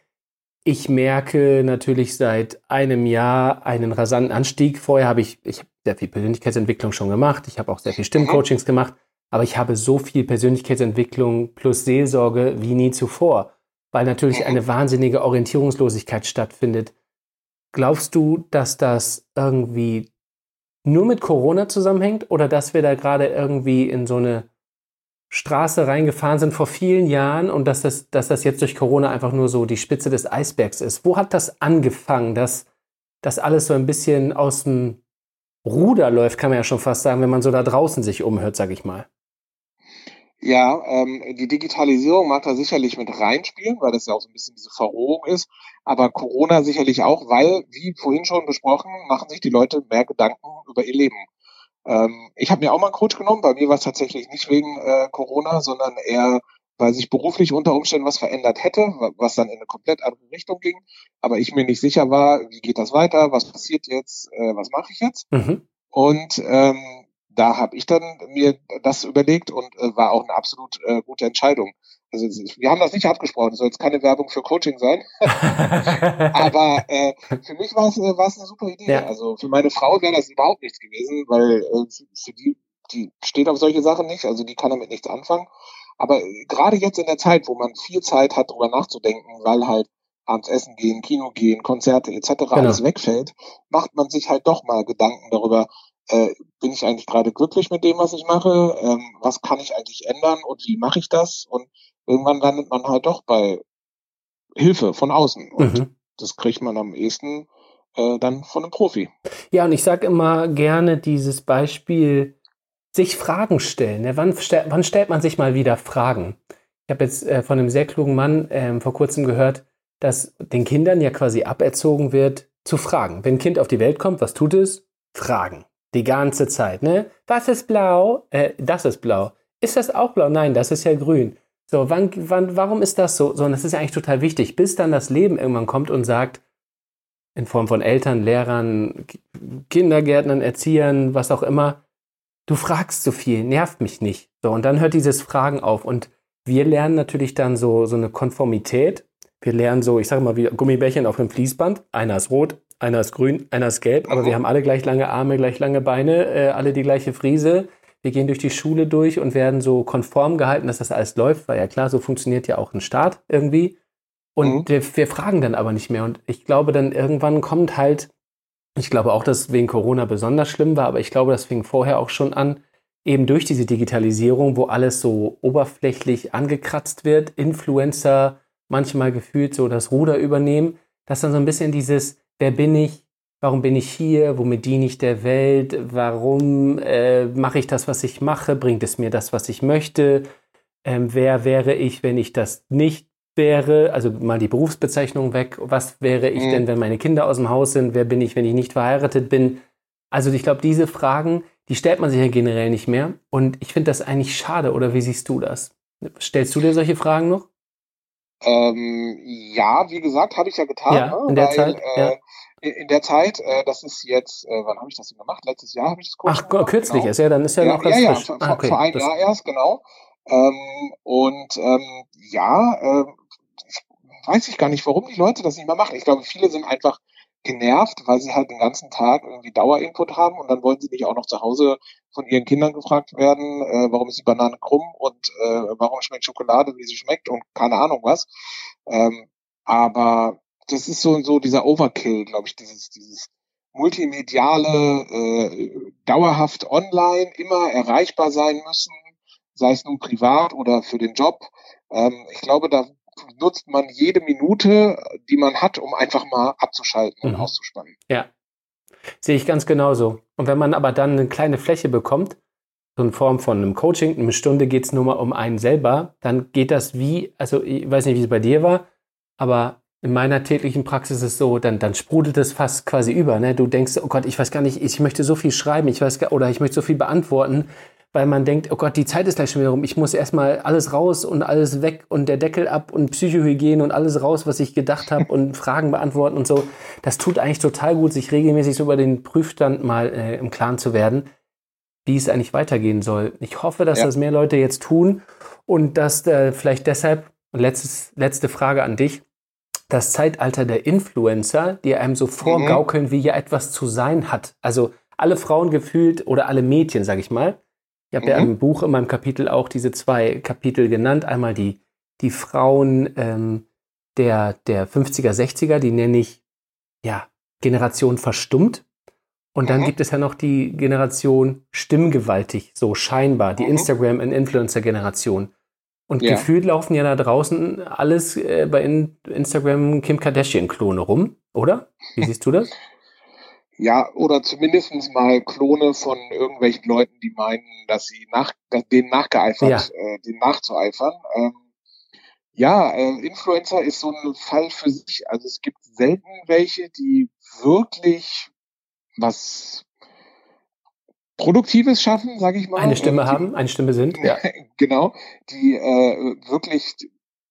ich merke natürlich seit einem Jahr einen rasanten Anstieg. Vorher habe ich, ich habe sehr viel Persönlichkeitsentwicklung schon gemacht. Ich habe auch sehr viel Stimmcoachings gemacht. Aber ich habe so viel Persönlichkeitsentwicklung plus Seelsorge wie nie zuvor, weil natürlich eine wahnsinnige Orientierungslosigkeit stattfindet. Glaubst du, dass das irgendwie nur mit Corona zusammenhängt oder dass wir da gerade irgendwie in so eine Straße reingefahren sind vor vielen Jahren und dass das, dass das jetzt durch Corona einfach nur so die Spitze des Eisbergs ist. Wo hat das angefangen, dass das alles so ein bisschen aus dem Ruder läuft, kann man ja schon fast sagen, wenn man so da draußen sich umhört, sag ich mal. Ja, ähm, die Digitalisierung mag da sicherlich mit reinspielen, weil das ja auch so ein bisschen diese Verrohung ist. Aber Corona sicherlich auch, weil, wie vorhin schon besprochen, machen sich die Leute mehr Gedanken über ihr Leben. Ähm, ich habe mir auch mal einen Coach genommen. Bei mir war es tatsächlich nicht wegen äh, Corona, sondern eher, weil sich beruflich unter Umständen was verändert hätte, was dann in eine komplett andere Richtung ging. Aber ich mir nicht sicher war, wie geht das weiter, was passiert jetzt, äh, was mache ich jetzt? Mhm. Und ähm, da habe ich dann mir das überlegt und äh, war auch eine absolut äh, gute Entscheidung. Also wir haben das nicht abgesprochen, soll jetzt keine Werbung für Coaching sein. Aber äh, für mich war es äh, war es eine super Idee. Ja. Also für meine Frau wäre das überhaupt nichts gewesen, weil äh, für die die steht auf solche Sachen nicht, also die kann damit nichts anfangen. Aber äh, gerade jetzt in der Zeit, wo man viel Zeit hat, darüber nachzudenken, weil halt abends essen gehen, Kino gehen, Konzerte etc. Genau. alles wegfällt, macht man sich halt doch mal Gedanken darüber, äh, bin ich eigentlich gerade glücklich mit dem, was ich mache? Ähm, was kann ich eigentlich ändern und wie mache ich das? Und irgendwann landet man halt doch bei Hilfe von außen. Und mhm. das kriegt man am ehesten äh, dann von einem Profi. Ja, und ich sage immer gerne dieses Beispiel, sich Fragen stellen. Ja, wann, wann, stellt man sich mal wieder Fragen? Ich habe jetzt äh, von einem sehr klugen Mann äh, vor kurzem gehört, dass den Kindern ja quasi aberzogen wird, zu fragen. Wenn ein Kind auf die Welt kommt, was tut es? Fragen. Die ganze Zeit, ne? Was ist blau? Äh, das ist blau. Ist das auch blau? Nein, das ist ja grün. So, wann, wann, warum ist das so? So, und das ist ja eigentlich total wichtig, bis dann das Leben irgendwann kommt und sagt, in Form von Eltern, Lehrern, Kindergärtnern, Erziehern, was auch immer, du fragst zu viel, nervt mich nicht. So, und dann hört dieses Fragen auf. Und wir lernen natürlich dann so, so eine Konformität. Wir lernen so, ich sage mal, wie Gummibärchen auf einem Fließband. Einer ist rot, einer ist grün, einer ist gelb, aber wir haben alle gleich lange Arme, gleich lange Beine, äh, alle die gleiche Frise. Wir gehen durch die Schule durch und werden so konform gehalten, dass das alles läuft, weil ja klar, so funktioniert ja auch ein Staat irgendwie. Und mhm. wir, wir fragen dann aber nicht mehr. Und ich glaube, dann irgendwann kommt halt, ich glaube auch, dass wegen Corona besonders schlimm war, aber ich glaube, das fing vorher auch schon an, eben durch diese Digitalisierung, wo alles so oberflächlich angekratzt wird, Influencer manchmal gefühlt so das Ruder übernehmen, dass dann so ein bisschen dieses, wer bin ich, warum bin ich hier, womit diene ich der Welt, warum äh, mache ich das, was ich mache, bringt es mir das, was ich möchte, ähm, wer wäre ich, wenn ich das nicht wäre, also mal die Berufsbezeichnung weg, was wäre ich mhm. denn, wenn meine Kinder aus dem Haus sind, wer bin ich, wenn ich nicht verheiratet bin. Also ich glaube, diese Fragen, die stellt man sich ja generell nicht mehr. Und ich finde das eigentlich schade, oder wie siehst du das? Stellst du dir solche Fragen noch? Ähm, ja, wie gesagt, habe ich ja getan. Ja, ne? in der Weil, Zeit. Äh, ja. In der Zeit, äh, das ist jetzt, äh, wann habe ich das denn gemacht? Letztes Jahr habe ich das kurz Ach, gemacht, kürzlich genau. ist ja, dann ist ja, ja noch ganz ja, frisch. Ja, ah, okay. vor einem Jahr erst, genau. Ähm, und ähm, ja, äh, weiß ich gar nicht, warum die Leute das nicht mehr machen. Ich glaube, viele sind einfach genervt, weil sie halt den ganzen Tag irgendwie Dauerinput haben und dann wollen sie nicht auch noch zu Hause von ihren Kindern gefragt werden, äh, warum ist die Banane krumm und äh, warum schmeckt Schokolade, wie sie schmeckt und keine Ahnung was. Ähm, aber das ist so so dieser Overkill, glaube ich, dieses dieses multimediale, äh, dauerhaft online, immer erreichbar sein müssen, sei es nun privat oder für den Job. Ähm, ich glaube, da nutzt man jede Minute, die man hat, um einfach mal abzuschalten mhm. und auszuspannen. Ja, sehe ich ganz genauso. Und wenn man aber dann eine kleine Fläche bekommt, so in Form von einem Coaching, eine Stunde geht es nur mal um einen selber, dann geht das wie, also ich weiß nicht, wie es bei dir war, aber in meiner täglichen Praxis ist es so, dann, dann sprudelt es fast quasi über. Ne? Du denkst, oh Gott, ich weiß gar nicht, ich möchte so viel schreiben, ich weiß gar, oder ich möchte so viel beantworten weil man denkt, oh Gott, die Zeit ist gleich schon wieder rum. Ich muss erstmal alles raus und alles weg und der Deckel ab und Psychohygiene und alles raus, was ich gedacht habe und Fragen beantworten und so. Das tut eigentlich total gut, sich regelmäßig so über den Prüfstand mal äh, im Klaren zu werden, wie es eigentlich weitergehen soll. Ich hoffe, dass ja. das mehr Leute jetzt tun und dass äh, vielleicht deshalb, letztes, letzte Frage an dich, das Zeitalter der Influencer, die einem so vorgaukeln, mhm. wie ja etwas zu sein hat. Also alle Frauen gefühlt oder alle Mädchen, sag ich mal, ich habe mhm. ja im Buch in meinem Kapitel auch diese zwei Kapitel genannt. Einmal die, die Frauen ähm, der, der 50er, 60er, die nenne ich ja Generation verstummt. Und dann mhm. gibt es ja noch die Generation stimmgewaltig, so scheinbar, die mhm. Instagram- und Influencer-Generation. Und ja. gefühlt laufen ja da draußen alles äh, bei in Instagram Kim Kardashian-Klone rum, oder? Wie siehst du das? Ja, oder zumindest mal Klone von irgendwelchen Leuten, die meinen, dass sie nach, denen nachgeeifert, ja. äh, denen nachzueifern. Ähm, ja, äh, Influencer ist so ein Fall für sich. Also es gibt selten welche, die wirklich was Produktives schaffen, sage ich mal. Eine Stimme die, haben, eine Stimme sind. Ja. genau, die äh, wirklich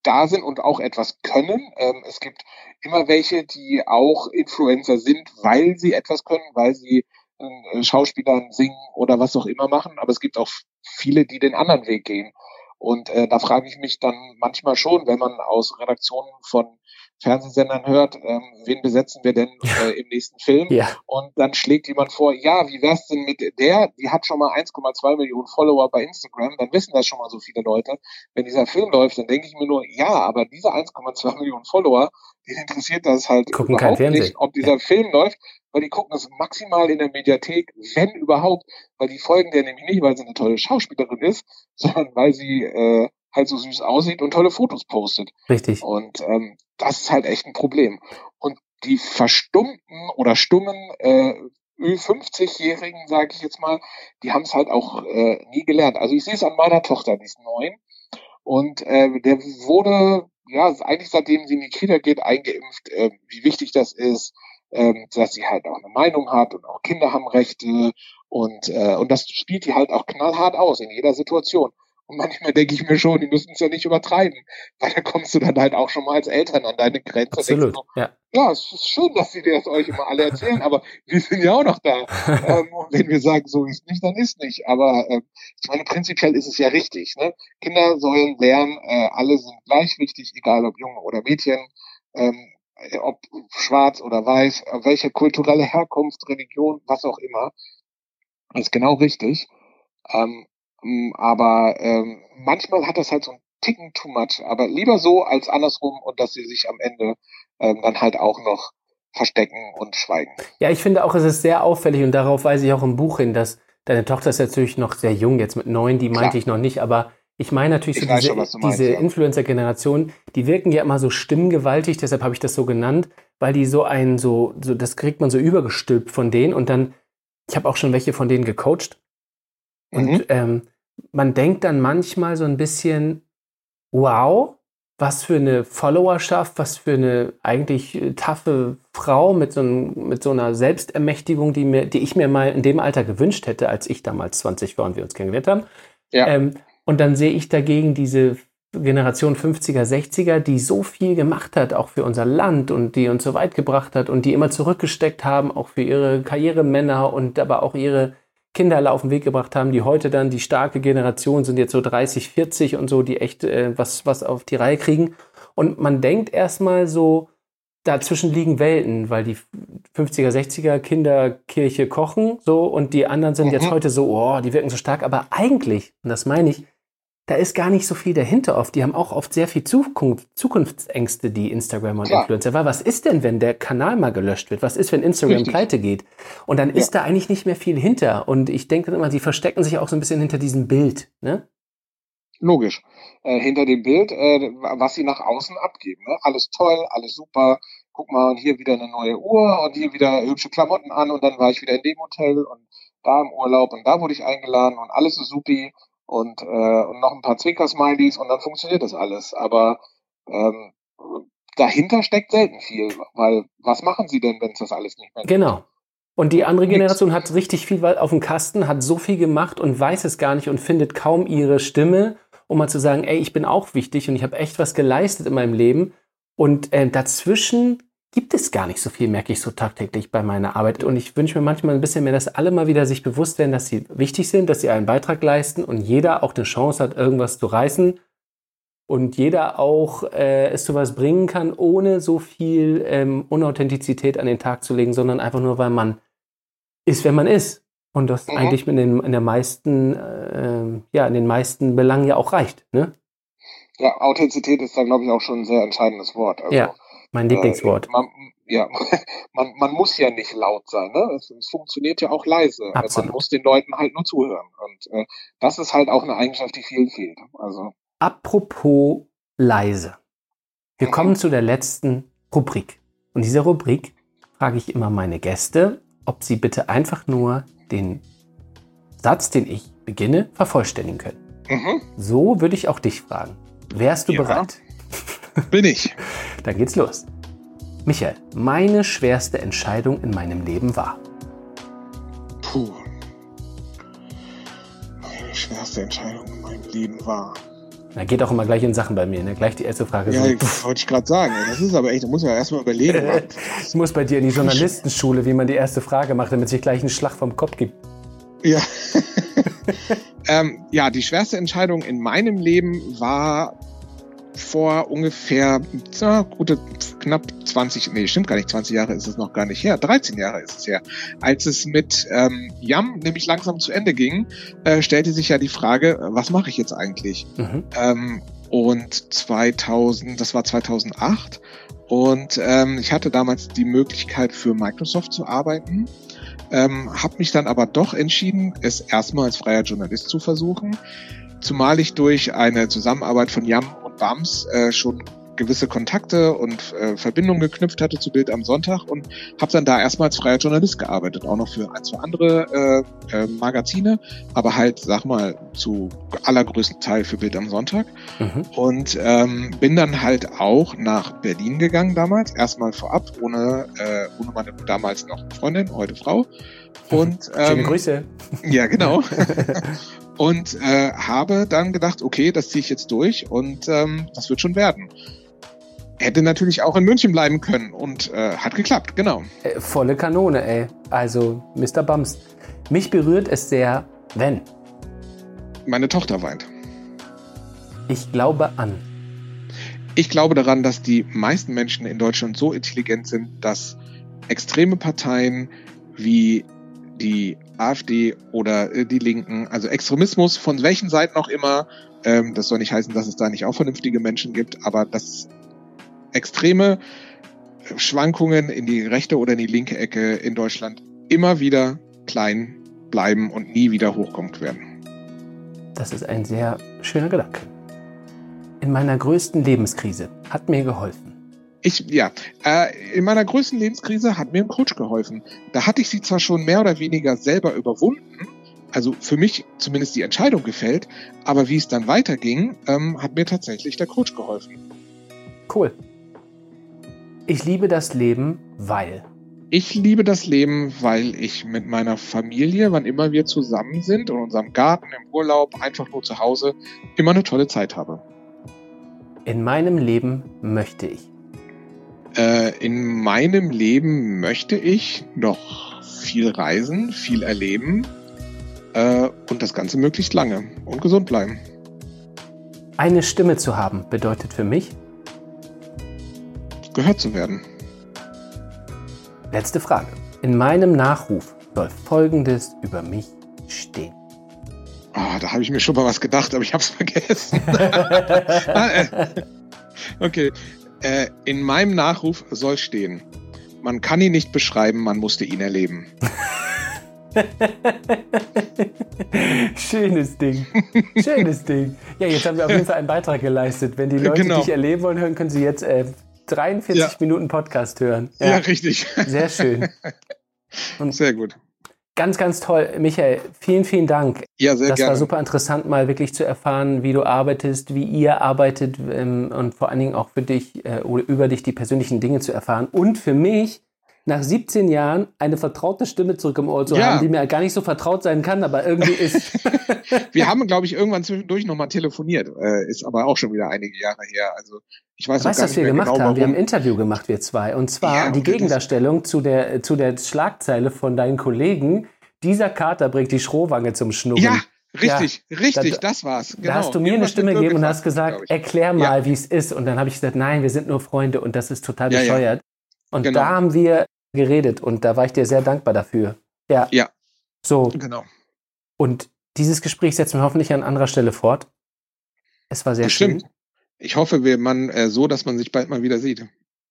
da sind und auch etwas können. Ähm, es gibt immer welche, die auch Influencer sind, weil sie etwas können, weil sie äh, Schauspielern singen oder was auch immer machen. Aber es gibt auch viele, die den anderen Weg gehen. Und äh, da frage ich mich dann manchmal schon, wenn man aus Redaktionen von Fernsehsendern hört, ähm, wen besetzen wir denn äh, im nächsten Film? Ja. Und dann schlägt jemand vor, ja, wie wär's denn mit der? Die hat schon mal 1,2 Millionen Follower bei Instagram, dann wissen das schon mal so viele Leute. Wenn dieser Film läuft, dann denke ich mir nur, ja, aber diese 1,2 Millionen Follower, den interessiert das halt Gucken überhaupt nicht, ob dieser ja. Film läuft, weil die gucken das maximal in der Mediathek, wenn überhaupt, weil die folgen der nämlich nicht, weil sie eine tolle Schauspielerin ist, sondern weil sie äh, halt so süß aussieht und tolle Fotos postet. Richtig. Und ähm, das ist halt echt ein Problem. Und die verstummten oder stummen äh, Ü50-Jährigen, sage ich jetzt mal, die haben es halt auch äh, nie gelernt. Also ich sehe es an meiner Tochter, die ist neun. Und äh, der wurde, ja, eigentlich seitdem sie in die Kita geht, eingeimpft, äh, wie wichtig das ist, äh, dass sie halt auch eine Meinung hat und auch Kinder haben Rechte. Und, äh, und das spielt die halt auch knallhart aus in jeder Situation. Und manchmal denke ich mir schon, die müssen es ja nicht übertreiben, weil da kommst du dann halt auch schon mal als Eltern an deine Grenze. Absolut, so, ja. ja, es ist schön, dass sie dir das euch immer alle erzählen, aber wir sind ja auch noch da. ähm, wenn wir sagen, so ist nicht, dann ist nicht. Aber ähm, ich meine, prinzipiell ist es ja richtig. Ne? Kinder sollen lernen, äh, alle sind gleich wichtig, egal ob Junge oder Mädchen, ähm, ob schwarz oder weiß, welche kulturelle Herkunft, Religion, was auch immer. Das ist genau richtig. Ähm, hm, aber ähm, manchmal hat das halt so ein Ticken too much. Aber lieber so als andersrum und dass sie sich am Ende ähm, dann halt auch noch verstecken und schweigen. Ja, ich finde auch, es ist sehr auffällig und darauf weise ich auch im Buch hin, dass deine Tochter ist natürlich noch sehr jung, jetzt mit neun, die meinte Klar. ich noch nicht, aber ich meine natürlich ich so diese, schon, diese ja. Influencer-Generation, die wirken ja immer so stimmgewaltig, deshalb habe ich das so genannt, weil die so ein, so, so, das kriegt man so übergestülpt von denen und dann, ich habe auch schon welche von denen gecoacht und mhm. ähm, man denkt dann manchmal so ein bisschen, wow, was für eine Followerschaft, was für eine eigentlich äh, taffe Frau mit so, einem, mit so einer Selbstermächtigung, die, mir, die ich mir mal in dem Alter gewünscht hätte, als ich damals 20 war und wir uns kennengelernt haben. Ja. Ähm, und dann sehe ich dagegen diese Generation 50er, 60er, die so viel gemacht hat, auch für unser Land und die uns so weit gebracht hat und die immer zurückgesteckt haben, auch für ihre Karrieremänner und aber auch ihre Kinder alle auf den Weg gebracht haben, die heute dann die starke Generation sind, jetzt so 30, 40 und so, die echt äh, was, was auf die Reihe kriegen. Und man denkt erstmal so, dazwischen liegen Welten, weil die 50er, 60er Kinderkirche kochen so und die anderen sind mhm. jetzt heute so, oh, die wirken so stark. Aber eigentlich, und das meine ich, da ist gar nicht so viel dahinter oft. Die haben auch oft sehr viel Zukunft, Zukunftsängste, die Instagramer und Klar. Influencer. Weil was ist denn, wenn der Kanal mal gelöscht wird? Was ist, wenn Instagram Richtig. pleite geht? Und dann ist da eigentlich nicht mehr viel hinter. Und ich denke immer, sie verstecken sich auch so ein bisschen hinter diesem Bild. Ne? Logisch. Äh, hinter dem Bild, äh, was sie nach außen abgeben. Ne? Alles toll, alles super. Guck mal, und hier wieder eine neue Uhr und hier wieder hübsche Klamotten an und dann war ich wieder in dem Hotel und da im Urlaub und da wurde ich eingeladen und alles ist supi und, äh, und noch ein paar Zwinker-Smileys und dann funktioniert das alles. Aber ähm, dahinter steckt selten viel, weil was machen sie denn, wenn es das alles nicht mehr gibt? Genau. Und die andere. Generation hat richtig viel auf dem Kasten, hat so viel gemacht und weiß es gar nicht und findet kaum ihre Stimme, um mal zu sagen, ey, ich bin auch wichtig und ich habe echt was geleistet in meinem Leben. Und äh, dazwischen gibt es gar nicht so viel, merke ich so tagtäglich bei meiner Arbeit. Und ich wünsche mir manchmal ein bisschen mehr, dass alle mal wieder sich bewusst werden, dass sie wichtig sind, dass sie einen Beitrag leisten und jeder auch eine Chance hat, irgendwas zu reißen. Und jeder auch äh, es zu was bringen kann, ohne so viel ähm, Unauthentizität an den Tag zu legen, sondern einfach nur, weil man ist, wer man ist. Und das Mhm. eigentlich in den, in der meisten, äh, ja, in den meisten Belangen ja auch reicht. Ne? Ja, Authentizität ist da, glaube ich, auch schon ein sehr entscheidendes Wort. Also, Ja, mein Lieblingswort. Äh, man, ja, man, man muss ja nicht laut sein. Ne? Es, es funktioniert ja auch leise. Also Absolut. Man muss den Leuten halt nur zuhören. Und äh, das ist halt auch eine Eigenschaft, die vielen fehlt. Also Apropos leise. Wir Mhm. kommen zu der letzten Rubrik. Und diese Rubrik frage ich immer meine Gäste, ob sie bitte einfach nur den Satz, den ich beginne, vervollständigen können. mhm, So würde ich auch dich fragen. Wärst du Ja. bereit? Bin ich. Dann geht's los. Michael, meine schwerste Entscheidung in meinem Leben war. Puh. Meine schwerste Entscheidung in meinem Leben war. Da geht auch immer gleich in Sachen bei mir. Ne? Gleich die erste Frage. Ja, so, wollte ich gerade sagen. Das ist aber echt, da muss man erstmal überlegen. Ich muss bei dir in die Journalistenschule, wie man die erste Frage macht, damit sich gleich einen Schlag vom Kopf gibt. Ja. ähm, ja, die schwerste Entscheidung in meinem Leben war vor ungefähr na, gute knapp 20, nee, stimmt gar nicht, 20 Jahre ist es noch gar nicht her, 13 Jahre ist es her. Als es mit ähm, Yam nämlich langsam zu Ende ging, äh, stellte sich ja die Frage, äh, was mache ich jetzt eigentlich? Mhm. Ähm, und 2000, das war 2008. Und ähm, ich hatte damals die Möglichkeit für Microsoft zu arbeiten, ähm, habe mich dann aber doch entschieden, es erstmal als freier Journalist zu versuchen, zumal ich durch eine Zusammenarbeit von Yam und Bams äh, schon gewisse Kontakte und äh, Verbindungen geknüpft hatte zu Bild am Sonntag und habe dann da erstmal als freier Journalist gearbeitet, auch noch für ein, zwei andere äh, äh, Magazine, aber halt, sag mal, zu allergrößten Teil für Bild am Sonntag. Mhm. Und ähm, bin dann halt auch nach Berlin gegangen damals, erstmal vorab, ohne, äh, ohne meine damals noch Freundin, heute Frau. Und Schöne ähm, Grüße. ja, genau. und äh, habe dann gedacht, okay, das ziehe ich jetzt durch und ähm, das wird schon werden. Hätte natürlich auch in München bleiben können und äh, hat geklappt, genau. Äh, volle Kanone, ey. Also, Mr. Bums. Mich berührt es sehr, wenn Meine Tochter weint. ich glaube an. Ich glaube daran, dass die meisten Menschen in Deutschland so intelligent sind, dass extreme Parteien wie die AfD oder äh, die Linken, also Extremismus von welchen Seiten auch immer, ähm, das soll nicht heißen, dass es da nicht auch vernünftige Menschen gibt, aber dass extreme Schwankungen in die rechte oder in die linke Ecke in Deutschland immer wieder klein bleiben und nie wieder hochkommen werden. Das ist ein sehr schöner Gedanke. In meiner größten Lebenskrise hat mir geholfen. Ich, ja, äh, in meiner größten Lebenskrise hat mir ein Coach geholfen. Da hatte ich sie zwar schon mehr oder weniger selber überwunden, also für mich zumindest die Entscheidung gefällt, aber wie es dann weiterging, ähm, hat mir tatsächlich der Coach geholfen. Cool. Ich liebe das Leben, weil. Ich liebe das Leben, weil ich mit meiner Familie, wann immer wir zusammen sind, in unserem Garten, im Urlaub, einfach nur zu Hause, immer eine tolle Zeit habe. In meinem Leben möchte ich. Äh, in meinem Leben möchte ich noch viel reisen, viel erleben äh, und das Ganze möglichst lange und gesund bleiben. Eine Stimme zu haben bedeutet für mich, Gehört zu werden. letzte Frage. In meinem Nachruf soll Folgendes über mich stehen. Oh, da habe ich mir schon mal was gedacht, aber ich habe es vergessen. okay. Äh, in meinem Nachruf soll stehen, man kann ihn nicht beschreiben, man musste ihn erleben. Schönes Ding. Schönes Ding. Ja, jetzt haben wir auf jeden Fall einen Beitrag geleistet. Wenn die Leute genau. dich erleben wollen, hören, können sie jetzt äh, 43 ja. Minuten Podcast hören. Ja, ja richtig. Sehr schön. Und Sehr gut. Ganz, ganz toll. Michael, vielen, vielen Dank. Ja, sehr das gerne. war super interessant, mal wirklich zu erfahren, wie du arbeitest, wie ihr arbeitet ähm, und vor allen Dingen auch für dich äh, oder über dich die persönlichen Dinge zu erfahren. Und für mich, nach 17 Jahren eine vertraute Stimme zurück im Ohr zu ja. haben, die mir gar nicht so vertraut sein kann, aber irgendwie ist. Wir haben, glaube ich, irgendwann zwischendurch nochmal telefoniert, äh, ist aber auch schon wieder einige Jahre her. Also ich weiß, weißt, was wir gemacht genau, haben? Wir haben ein Interview gemacht, wir zwei. Und zwar ja, die Gegendarstellung zu der, zu der Schlagzeile von deinen Kollegen. Dieser Kater bringt die Schrohwange zum Schnurren. Ja, Richtig, ja, richtig, da, das war's. Genau. Da hast du mir eine Stimme gegeben und hast gesagt, erklär mal, ja. wie es ist. Und dann habe ich gesagt, nein, wir sind nur Freunde und das ist total bescheuert. Und genau. da haben wir geredet und da war ich dir sehr dankbar dafür. Ja. Ja. So. Genau. Und dieses Gespräch setzen wir hoffentlich an anderer Stelle fort. Es war sehr Bestimmt. schön. Ich hoffe, wir man äh, so, dass man sich bald mal wieder sieht.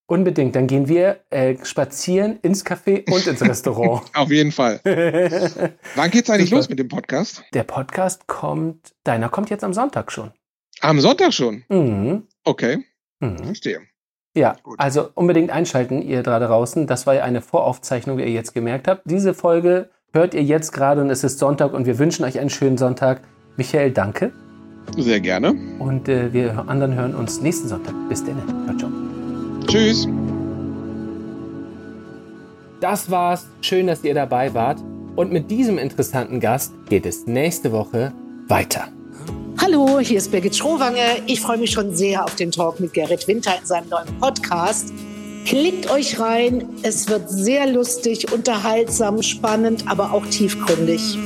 Unbedingt. Dann gehen wir äh, spazieren ins Café und ins Restaurant. Auf jeden Fall. Wann geht's eigentlich Super. los mit dem Podcast? Der Podcast kommt, deiner kommt jetzt am Sonntag schon. Am Sonntag schon? Mhm. Okay. Mhm. Verstehe. Ja, Gut. also unbedingt einschalten, ihr da draußen. Das war ja eine Voraufzeichnung, wie ihr jetzt gemerkt habt. Diese Folge hört ihr jetzt gerade und es ist Sonntag und wir wünschen euch einen schönen Sonntag. Michael, danke. Sehr gerne. Und äh, wir anderen hören uns nächsten Sonntag. Bis dann. Ciao, ciao. Tschüss. Das war's. Schön, dass ihr dabei wart. Und mit diesem interessanten Gast geht es nächste Woche weiter. Hallo, hier ist Birgit Schrowange. Ich freue mich schon sehr auf den Talk mit Gerrit Winter in seinem neuen Podcast. Klickt euch rein. Es wird sehr lustig, unterhaltsam, spannend, aber auch tiefgründig.